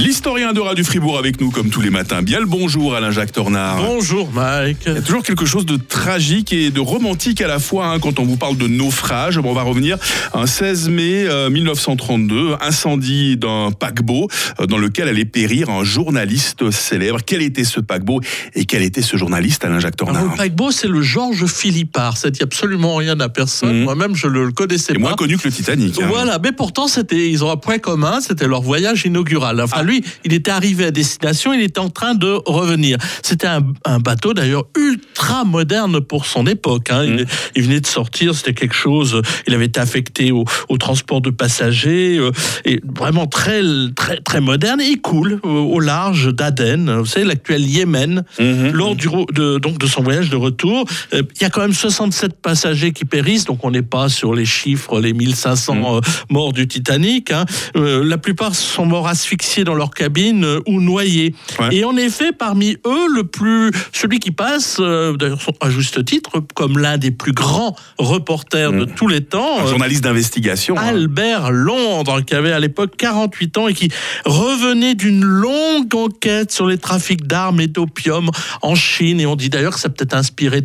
L'historien de du Fribourg avec nous comme tous les matins. Bien le bonjour Alain-Jacques Tornard. Bonjour Mike. Il y a toujours quelque chose de tragique et de romantique à la fois hein, quand on vous parle de naufrage. Bon, on va revenir un 16 mai 1932, euh, incendie d'un paquebot euh, dans lequel allait périr un journaliste célèbre. Quel était ce paquebot et quel était ce journaliste Alain-Jacques Tornard Le paquebot c'est le Georges Philippard. Ça dit absolument rien à personne. Mhm. Moi-même je le connaissais C'est pas. moins connu que le Titanic. hein. Voilà, mais pourtant c'était, ils ont un point commun, c'était leur voyage inaugural. Enfin, lui, il était arrivé à destination, il était en train de revenir. C'était un, un bateau d'ailleurs ultra moderne pour son époque. hein. Il, il venait de sortir, c'était quelque chose. Il avait été affecté au, au transport de passagers euh, et vraiment très très très moderne. Et il coule au, au large d'Aden, vous savez l'actuel Yémen. Mhm. Lors du, de, donc de son voyage de retour, euh, il y a quand même 67 passagers qui périssent, donc on n'est pas sur les chiffres, les 1500 Mm. euh, morts du Titanic. hein. Euh, la plupart sont morts asphyxiés dans leur cabine euh, ou noyés. Ouais. Et en effet, parmi eux, le plus, celui qui passe, euh, d'ailleurs à juste titre, comme l'un des plus grands reporters de Mm. tous les temps, Un euh, journaliste d'investigation. hein. Albert Londres, qui avait à l'époque 48 ans et qui revenait d'une longue enquête sur les trafics d'armes et d'opium en Chine. Et on dit d'ailleurs que ça peut-être inspiré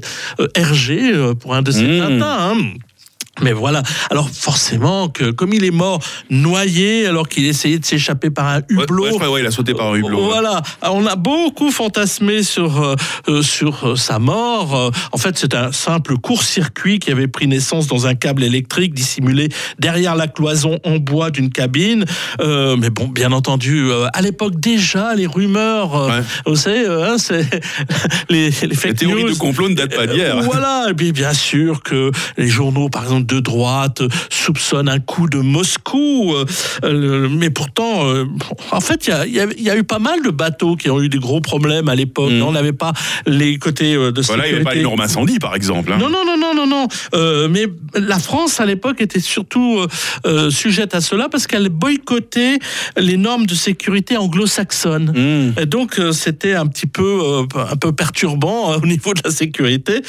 Hergé pour un de ses Mmh. matins. hein. Mais voilà. Alors forcément que comme il est mort noyé alors qu'il essayait de s'échapper par un hublot. ouais, je crois, ouais, il a sauté par un hublot. Voilà, on a beaucoup fantasmé sur euh, euh, sur euh, sa mort. En fait, c'est un simple court-circuit qui avait pris naissance dans un câble électrique dissimulé derrière la cloison en bois d'une cabine. Euh, mais bon, bien entendu, à l'époque déjà, les rumeurs, vous savez, hein, c'est les, les Les théories news. de complot ne datent pas d'hier. Voilà, et puis bien sûr que les journaux, par exemple de droite, soupçonnent un coup de Moscou, euh, mais pourtant, euh, en fait, il y a, y y eu pas mal de bateaux qui ont eu des gros problèmes à l'époque. Mm. On n'avait pas les côtés euh, de Voilà, il n'y avait pas sécurité. l'énorme incendie, par exemple. hein. Non, non, non, non, non, non. Euh, mais la France, à l'époque, était surtout euh, sujette à cela parce qu'elle boycottait les normes de sécurité anglo-saxonnes. Mmh. Et donc euh, c'était un petit peu un peu perturbant au niveau de la sécurité.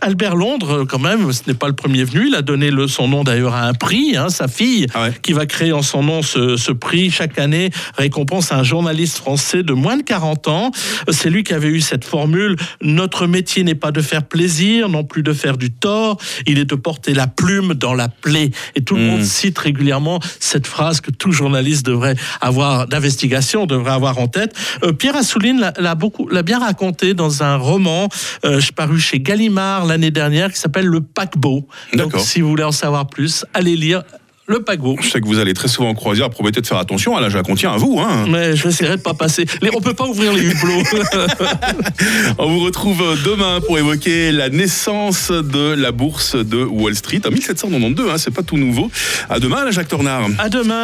Albert Londres, quand même, ce n'est pas le premier venu. Il a donné le, son nom d'ailleurs à un prix. hein, sa fille, Ah ouais. qui va créer en son nom ce, ce prix chaque année, récompense à un journaliste français de moins de 40 ans. C'est lui qui avait eu cette formule Notre métier n'est pas de faire plaisir, non plus de faire du tort. Il est de porter la plume dans la plaie. Et tout le Mm. monde cite régulièrement cette phrase que tout journaliste devrait avoir d'investigation devrait avoir en tête. Euh, Pierre Assouline l'a- l'a beaucoup, l'a bien raconté dans un roman euh, paru chez Gallimard l'année dernière qui s'appelle Le Paquebot. Donc, si vous voulez en savoir plus, allez lire Le Paquebot. Je sais que vous allez très souvent en croisière. Promettez de faire attention. Alain Jacques, on tient à vous. Hein. Mais je essaierai de pas passer. Les, on peut pas ouvrir les hublots. On vous retrouve demain pour évoquer la naissance de la bourse de Wall Street en 1792. Hein, c'est pas tout nouveau. À demain, Alain Jacques Tornard. à demain.